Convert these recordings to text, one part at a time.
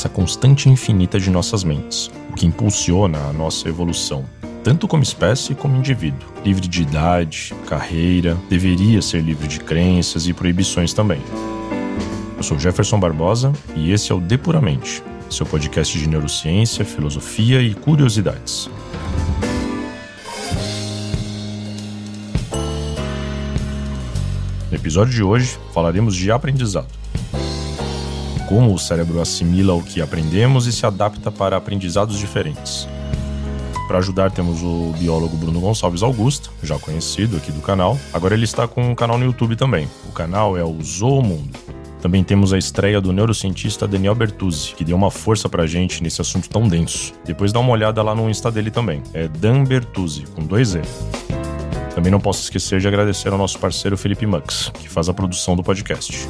essa constante infinita de nossas mentes, o que impulsiona a nossa evolução, tanto como espécie como indivíduo. Livre de idade, carreira, deveria ser livre de crenças e proibições também. Eu sou Jefferson Barbosa e esse é o Depuramente, seu podcast de neurociência, filosofia e curiosidades. No episódio de hoje, falaremos de aprendizado. Como o cérebro assimila o que aprendemos e se adapta para aprendizados diferentes. Para ajudar, temos o biólogo Bruno Gonçalves Augusto, já conhecido aqui do canal. Agora ele está com um canal no YouTube também. O canal é o Zoomundo. Também temos a estreia do neurocientista Daniel Bertuzzi, que deu uma força pra gente nesse assunto tão denso. Depois dá uma olhada lá no Insta dele também. É Dan Bertuzzi, com dois E. Também não posso esquecer de agradecer ao nosso parceiro Felipe Mux, que faz a produção do podcast.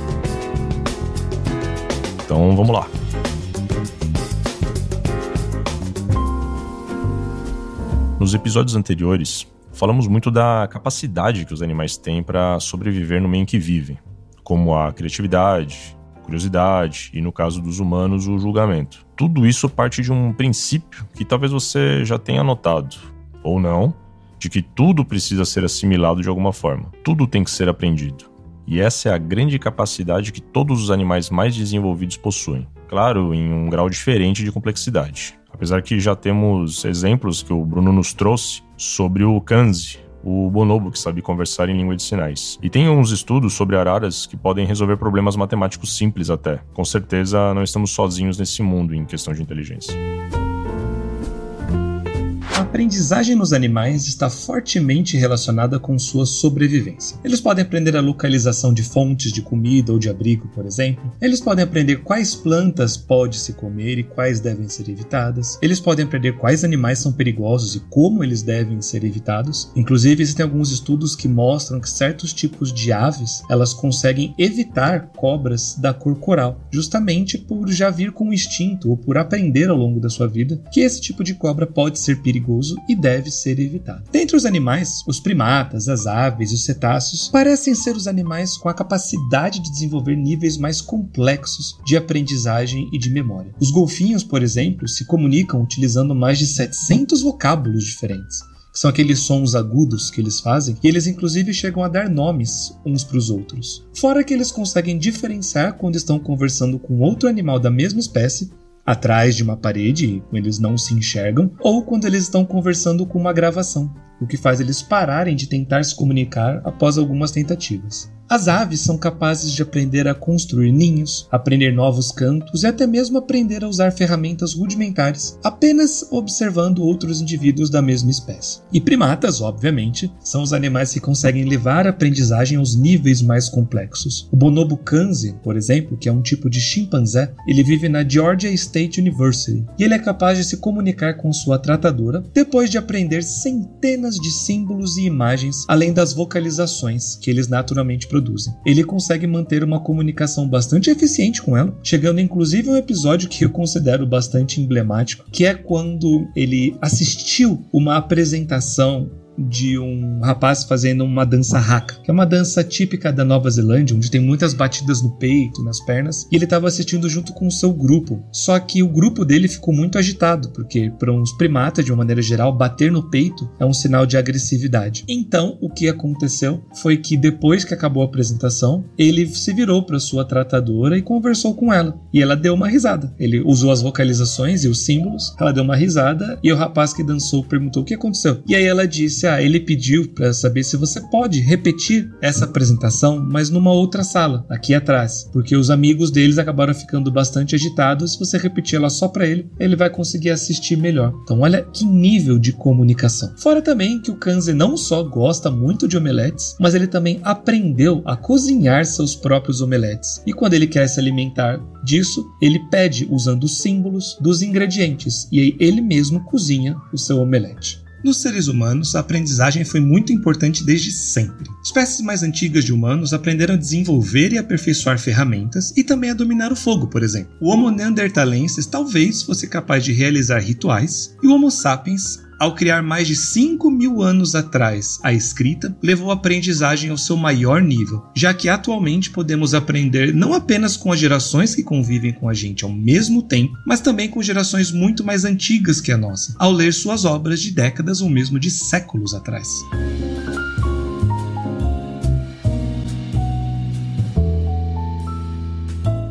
Então vamos lá. Nos episódios anteriores, falamos muito da capacidade que os animais têm para sobreviver no meio em que vivem, como a criatividade, curiosidade e, no caso dos humanos, o julgamento. Tudo isso parte de um princípio que talvez você já tenha notado, ou não, de que tudo precisa ser assimilado de alguma forma. Tudo tem que ser aprendido. E essa é a grande capacidade que todos os animais mais desenvolvidos possuem. Claro, em um grau diferente de complexidade. Apesar que já temos exemplos que o Bruno nos trouxe sobre o kanzi, o bonobo que sabe conversar em língua de sinais. E tem uns estudos sobre araras que podem resolver problemas matemáticos simples até. Com certeza não estamos sozinhos nesse mundo em questão de inteligência aprendizagem nos animais está fortemente relacionada com sua sobrevivência. Eles podem aprender a localização de fontes de comida ou de abrigo, por exemplo. Eles podem aprender quais plantas pode se comer e quais devem ser evitadas. Eles podem aprender quais animais são perigosos e como eles devem ser evitados. Inclusive, existem alguns estudos que mostram que certos tipos de aves elas conseguem evitar cobras da cor coral, justamente por já vir com o instinto ou por aprender ao longo da sua vida que esse tipo de cobra pode ser perigoso perigoso e deve ser evitado. Dentre os animais, os primatas, as aves e os cetáceos parecem ser os animais com a capacidade de desenvolver níveis mais complexos de aprendizagem e de memória. Os golfinhos, por exemplo, se comunicam utilizando mais de 700 vocábulos diferentes que são aqueles sons agudos que eles fazem, e eles inclusive chegam a dar nomes uns para os outros. Fora que eles conseguem diferenciar quando estão conversando com outro animal da mesma espécie atrás de uma parede, quando eles não se enxergam, ou quando eles estão conversando com uma gravação, o que faz eles pararem de tentar se comunicar após algumas tentativas. As aves são capazes de aprender a construir ninhos, aprender novos cantos e até mesmo aprender a usar ferramentas rudimentares, apenas observando outros indivíduos da mesma espécie. E primatas, obviamente, são os animais que conseguem levar a aprendizagem aos níveis mais complexos. O bonobo kanzi, por exemplo, que é um tipo de chimpanzé, ele vive na Georgia State University e ele é capaz de se comunicar com sua tratadora depois de aprender centenas de símbolos e imagens, além das vocalizações que eles naturalmente produzem produzem. Ele consegue manter uma comunicação bastante eficiente com ela, chegando inclusive a um episódio que eu considero bastante emblemático, que é quando ele assistiu uma apresentação de um rapaz fazendo uma dança haka, que é uma dança típica da Nova Zelândia, onde tem muitas batidas no peito, nas pernas, e ele estava assistindo junto com o seu grupo. Só que o grupo dele ficou muito agitado, porque para uns primatas, de uma maneira geral, bater no peito é um sinal de agressividade. Então, o que aconteceu foi que depois que acabou a apresentação, ele se virou para sua tratadora e conversou com ela. E ela deu uma risada. Ele usou as vocalizações e os símbolos, ela deu uma risada e o rapaz que dançou perguntou o que aconteceu. E aí ela disse: ele pediu para saber se você pode repetir essa apresentação, mas numa outra sala, aqui atrás, porque os amigos deles acabaram ficando bastante agitados. Se você repetir ela só para ele, ele vai conseguir assistir melhor. Então, olha que nível de comunicação. Fora também que o Kanze não só gosta muito de omeletes, mas ele também aprendeu a cozinhar seus próprios omeletes. E quando ele quer se alimentar disso, ele pede usando os símbolos dos ingredientes e aí ele mesmo cozinha o seu omelete. Nos seres humanos, a aprendizagem foi muito importante desde sempre. Espécies mais antigas de humanos aprenderam a desenvolver e aperfeiçoar ferramentas e também a dominar o fogo, por exemplo. O Homo neanderthalensis talvez fosse capaz de realizar rituais e o Homo sapiens Ao criar mais de 5 mil anos atrás a escrita, levou a aprendizagem ao seu maior nível, já que atualmente podemos aprender não apenas com as gerações que convivem com a gente ao mesmo tempo, mas também com gerações muito mais antigas que a nossa, ao ler suas obras de décadas ou mesmo de séculos atrás.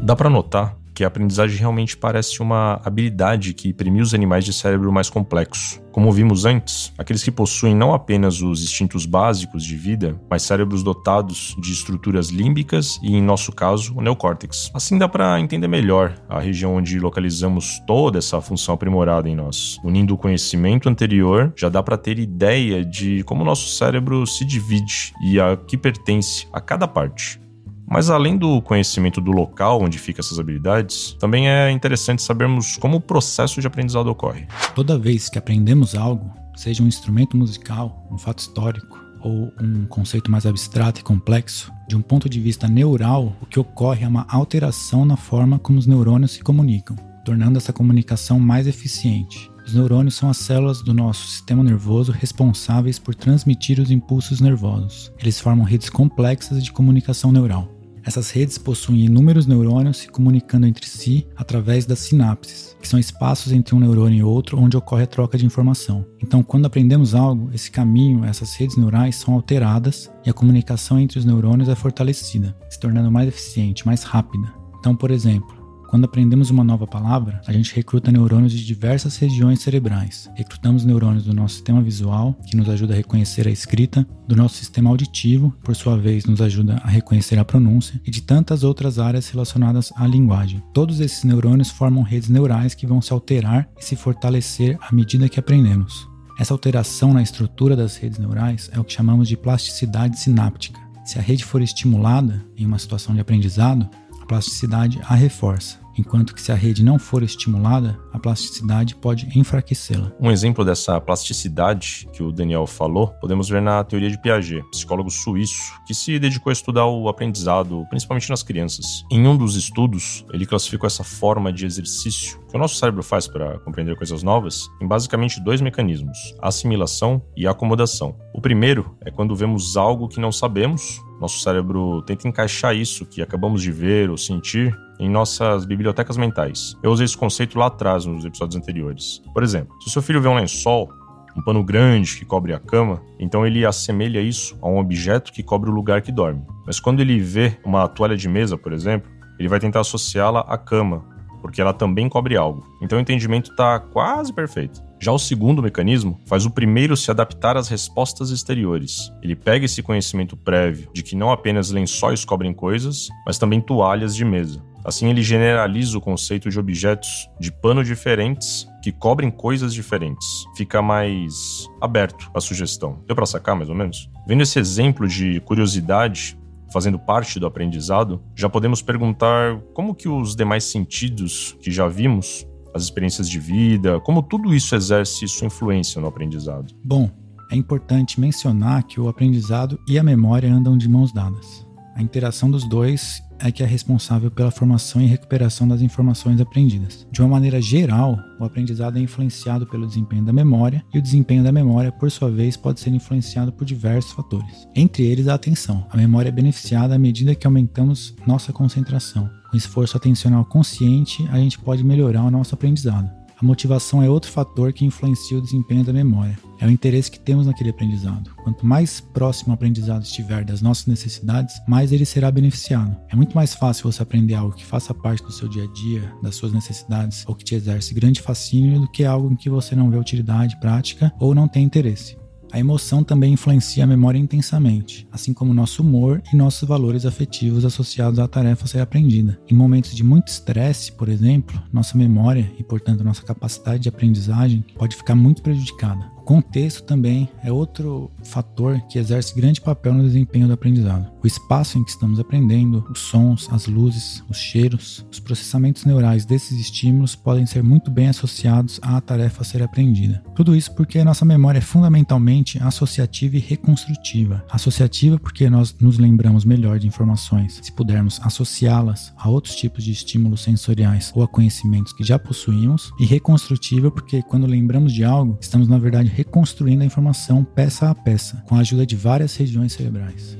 Dá para notar que a aprendizagem realmente parece uma habilidade que premia os animais de cérebro mais complexo. Como vimos antes, aqueles que possuem não apenas os instintos básicos de vida, mas cérebros dotados de estruturas límbicas e, em nosso caso, o neocórtex. Assim dá para entender melhor a região onde localizamos toda essa função aprimorada em nós. Unindo o conhecimento anterior, já dá para ter ideia de como o nosso cérebro se divide e a que pertence a cada parte. Mas além do conhecimento do local onde ficam essas habilidades, também é interessante sabermos como o processo de aprendizado ocorre. Toda vez que aprendemos algo, seja um instrumento musical, um fato histórico ou um conceito mais abstrato e complexo, de um ponto de vista neural, o que ocorre é uma alteração na forma como os neurônios se comunicam, tornando essa comunicação mais eficiente. Os neurônios são as células do nosso sistema nervoso responsáveis por transmitir os impulsos nervosos. Eles formam redes complexas de comunicação neural. Essas redes possuem inúmeros neurônios se comunicando entre si através das sinapses, que são espaços entre um neurônio e outro onde ocorre a troca de informação. Então, quando aprendemos algo, esse caminho, essas redes neurais são alteradas e a comunicação entre os neurônios é fortalecida, se tornando mais eficiente, mais rápida. Então, por exemplo, quando aprendemos uma nova palavra, a gente recruta neurônios de diversas regiões cerebrais. Recrutamos neurônios do nosso sistema visual, que nos ajuda a reconhecer a escrita, do nosso sistema auditivo, por sua vez nos ajuda a reconhecer a pronúncia, e de tantas outras áreas relacionadas à linguagem. Todos esses neurônios formam redes neurais que vão se alterar e se fortalecer à medida que aprendemos. Essa alteração na estrutura das redes neurais é o que chamamos de plasticidade sináptica. Se a rede for estimulada em uma situação de aprendizado, plasticidade a reforça enquanto que se a rede não for estimulada, a plasticidade pode enfraquecê-la. Um exemplo dessa plasticidade que o Daniel falou, podemos ver na teoria de Piaget, psicólogo suíço, que se dedicou a estudar o aprendizado, principalmente nas crianças. Em um dos estudos, ele classificou essa forma de exercício que o nosso cérebro faz para compreender coisas novas em basicamente dois mecanismos: assimilação e acomodação. O primeiro é quando vemos algo que não sabemos, nosso cérebro tenta encaixar isso que acabamos de ver ou sentir em nossas bibliotecas mentais. Eu usei esse conceito lá atrás, nos episódios anteriores. Por exemplo, se o seu filho vê um lençol, um pano grande que cobre a cama, então ele assemelha isso a um objeto que cobre o lugar que dorme. Mas quando ele vê uma toalha de mesa, por exemplo, ele vai tentar associá-la à cama, porque ela também cobre algo. Então o entendimento está quase perfeito. Já o segundo mecanismo faz o primeiro se adaptar às respostas exteriores. Ele pega esse conhecimento prévio de que não apenas lençóis cobrem coisas, mas também toalhas de mesa. Assim, ele generaliza o conceito de objetos de pano diferentes que cobrem coisas diferentes. Fica mais aberto à sugestão. Deu para sacar mais ou menos? Vendo esse exemplo de curiosidade fazendo parte do aprendizado, já podemos perguntar como que os demais sentidos que já vimos, as experiências de vida, como tudo isso exerce sua influência no aprendizado. Bom, é importante mencionar que o aprendizado e a memória andam de mãos dadas. A interação dos dois é que é responsável pela formação e recuperação das informações aprendidas. De uma maneira geral, o aprendizado é influenciado pelo desempenho da memória, e o desempenho da memória, por sua vez, pode ser influenciado por diversos fatores. Entre eles, a atenção. A memória é beneficiada à medida que aumentamos nossa concentração. Com esforço atencional consciente, a gente pode melhorar o nosso aprendizado. A motivação é outro fator que influencia o desempenho da memória. É o interesse que temos naquele aprendizado. Quanto mais próximo o aprendizado estiver das nossas necessidades, mais ele será beneficiado. É muito mais fácil você aprender algo que faça parte do seu dia a dia, das suas necessidades, ou que te exerce grande fascínio, do que algo em que você não vê utilidade prática ou não tem interesse. A emoção também influencia a memória intensamente, assim como nosso humor e nossos valores afetivos associados à tarefa a ser aprendida. Em momentos de muito estresse, por exemplo, nossa memória e, portanto, nossa capacidade de aprendizagem pode ficar muito prejudicada contexto também é outro fator que exerce grande papel no desempenho do aprendizado. O espaço em que estamos aprendendo, os sons, as luzes, os cheiros, os processamentos neurais desses estímulos podem ser muito bem associados à tarefa a ser aprendida. Tudo isso porque a nossa memória é fundamentalmente associativa e reconstrutiva. Associativa porque nós nos lembramos melhor de informações se pudermos associá-las a outros tipos de estímulos sensoriais ou a conhecimentos que já possuímos, e reconstrutiva porque quando lembramos de algo, estamos na verdade reconstruindo a informação peça a peça, com a ajuda de várias regiões cerebrais.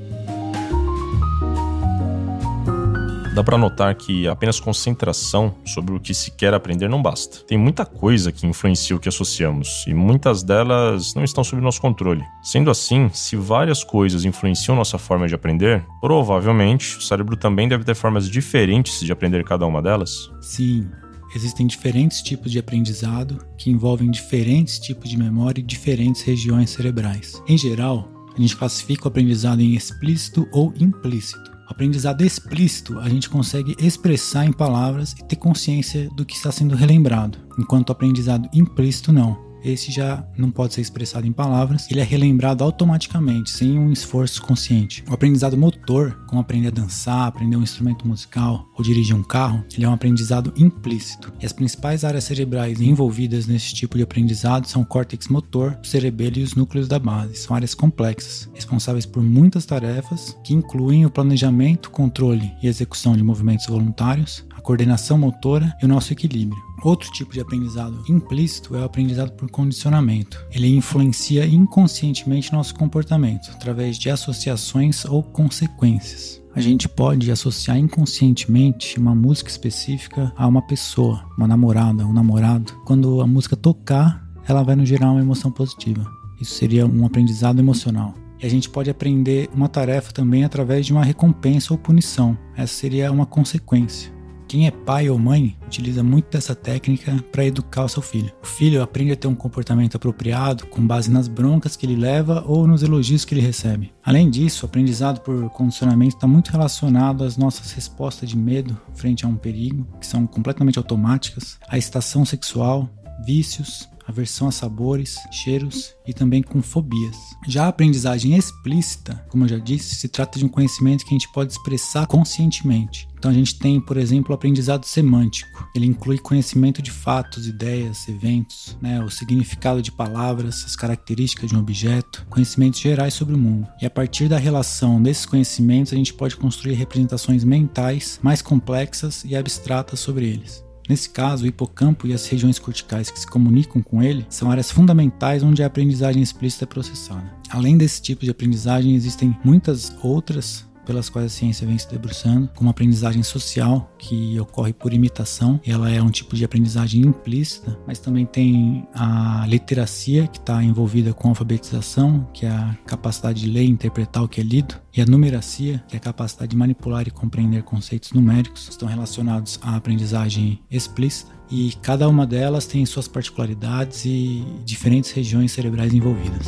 Dá para notar que apenas concentração sobre o que se quer aprender não basta. Tem muita coisa que influencia o que associamos, e muitas delas não estão sob nosso controle. Sendo assim, se várias coisas influenciam nossa forma de aprender, provavelmente o cérebro também deve ter formas diferentes de aprender cada uma delas. Sim, existem diferentes tipos de aprendizado que envolvem diferentes tipos de memória e diferentes regiões cerebrais. Em geral, a gente classifica o aprendizado em explícito ou implícito. O aprendizado explícito a gente consegue expressar em palavras e ter consciência do que está sendo relembrado, enquanto o aprendizado implícito não esse já não pode ser expressado em palavras, ele é relembrado automaticamente, sem um esforço consciente. O aprendizado motor, como aprender a dançar, aprender um instrumento musical ou dirigir um carro, ele é um aprendizado implícito. E as principais áreas cerebrais envolvidas nesse tipo de aprendizado são o córtex motor, o cerebelo e os núcleos da base. São áreas complexas, responsáveis por muitas tarefas que incluem o planejamento, controle e execução de movimentos voluntários, coordenação motora e o nosso equilíbrio. Outro tipo de aprendizado implícito é o aprendizado por condicionamento. Ele influencia inconscientemente nosso comportamento através de associações ou consequências. A gente pode associar inconscientemente uma música específica a uma pessoa, uma namorada, um namorado. Quando a música tocar, ela vai nos gerar uma emoção positiva. Isso seria um aprendizado emocional. E a gente pode aprender uma tarefa também através de uma recompensa ou punição. Essa seria uma consequência. Quem é pai ou mãe utiliza muito dessa técnica para educar o seu filho. O filho aprende a ter um comportamento apropriado com base nas broncas que ele leva ou nos elogios que ele recebe. Além disso, o aprendizado por condicionamento está muito relacionado às nossas respostas de medo frente a um perigo, que são completamente automáticas, à estação sexual, vícios, aversão a sabores, cheiros e também com fobias. Já a aprendizagem explícita, como eu já disse, se trata de um conhecimento que a gente pode expressar conscientemente. Então a gente tem, por exemplo, o aprendizado semântico. Ele inclui conhecimento de fatos, ideias, eventos, né, o significado de palavras, as características de um objeto, conhecimentos gerais sobre o mundo. E a partir da relação desses conhecimentos, a gente pode construir representações mentais mais complexas e abstratas sobre eles. Nesse caso, o hipocampo e as regiões corticais que se comunicam com ele são áreas fundamentais onde a aprendizagem explícita é processada. Além desse tipo de aprendizagem, existem muitas outras pelas quais a ciência vem se debruçando, como a aprendizagem social, que ocorre por imitação, ela é um tipo de aprendizagem implícita, mas também tem a literacia, que está envolvida com a alfabetização, que é a capacidade de ler e interpretar o que é lido, e a numeracia, que é a capacidade de manipular e compreender conceitos numéricos, estão relacionados à aprendizagem explícita. E cada uma delas tem suas particularidades e diferentes regiões cerebrais envolvidas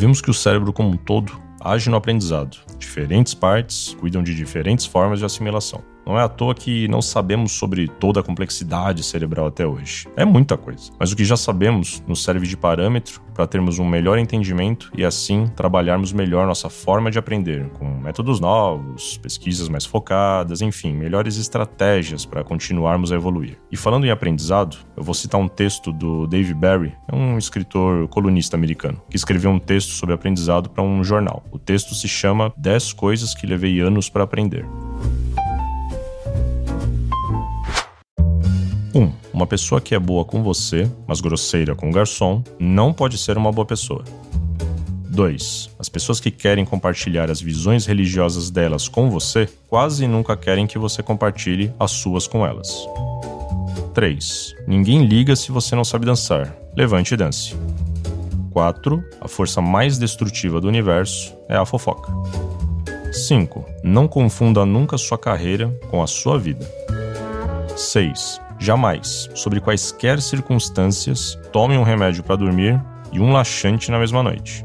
vimos que o cérebro como um todo age no aprendizado. Diferentes partes cuidam de diferentes formas de assimilação. Não é à toa que não sabemos sobre toda a complexidade cerebral até hoje. É muita coisa. Mas o que já sabemos nos serve de parâmetro para termos um melhor entendimento e assim trabalharmos melhor nossa forma de aprender, com métodos novos, pesquisas mais focadas, enfim, melhores estratégias para continuarmos a evoluir. E falando em aprendizado, eu vou citar um texto do Dave Barry, é um escritor colunista americano, que escreveu um texto sobre aprendizado para um jornal. O texto se chama 10 coisas que levei anos para aprender. Uma pessoa que é boa com você, mas grosseira com o garçom, não pode ser uma boa pessoa. 2. As pessoas que querem compartilhar as visões religiosas delas com você quase nunca querem que você compartilhe as suas com elas. 3. Ninguém liga se você não sabe dançar. Levante e dance. 4. A força mais destrutiva do universo é a fofoca. 5. Não confunda nunca sua carreira com a sua vida. 6. Jamais, sobre quaisquer circunstâncias, tome um remédio para dormir e um laxante na mesma noite.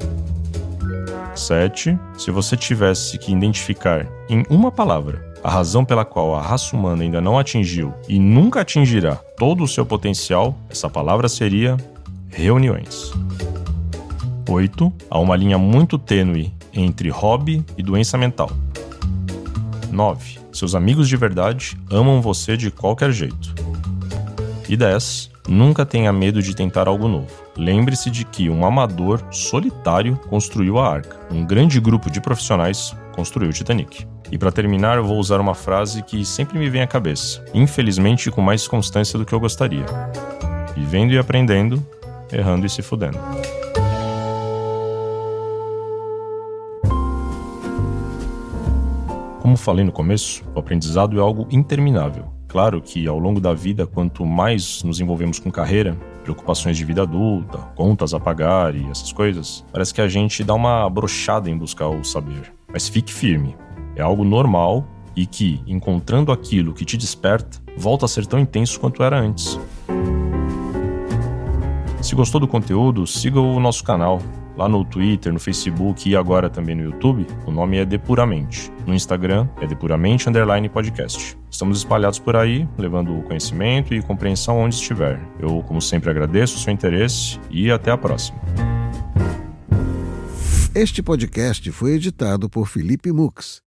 7. Se você tivesse que identificar em uma palavra a razão pela qual a raça humana ainda não atingiu e nunca atingirá todo o seu potencial, essa palavra seria reuniões. 8. Há uma linha muito tênue entre hobby e doença mental. 9. Seus amigos de verdade amam você de qualquer jeito. E 10. Nunca tenha medo de tentar algo novo. Lembre-se de que um amador solitário construiu a arca. Um grande grupo de profissionais construiu o Titanic. E para terminar, eu vou usar uma frase que sempre me vem à cabeça, infelizmente com mais constância do que eu gostaria. vivendo e aprendendo, errando e se fudendo. Como falei no começo, o aprendizado é algo interminável. Claro que ao longo da vida, quanto mais nos envolvemos com carreira, preocupações de vida adulta, contas a pagar e essas coisas, parece que a gente dá uma brochada em buscar o saber. Mas fique firme, é algo normal e que, encontrando aquilo que te desperta, volta a ser tão intenso quanto era antes. Se gostou do conteúdo, siga o nosso canal lá no Twitter, no Facebook e agora também no YouTube. O nome é Depuramente. No Instagram é Depuramente Underline Podcast. Estamos espalhados por aí, levando conhecimento e compreensão onde estiver. Eu, como sempre, agradeço o seu interesse e até a próxima. Este podcast foi editado por Felipe Mux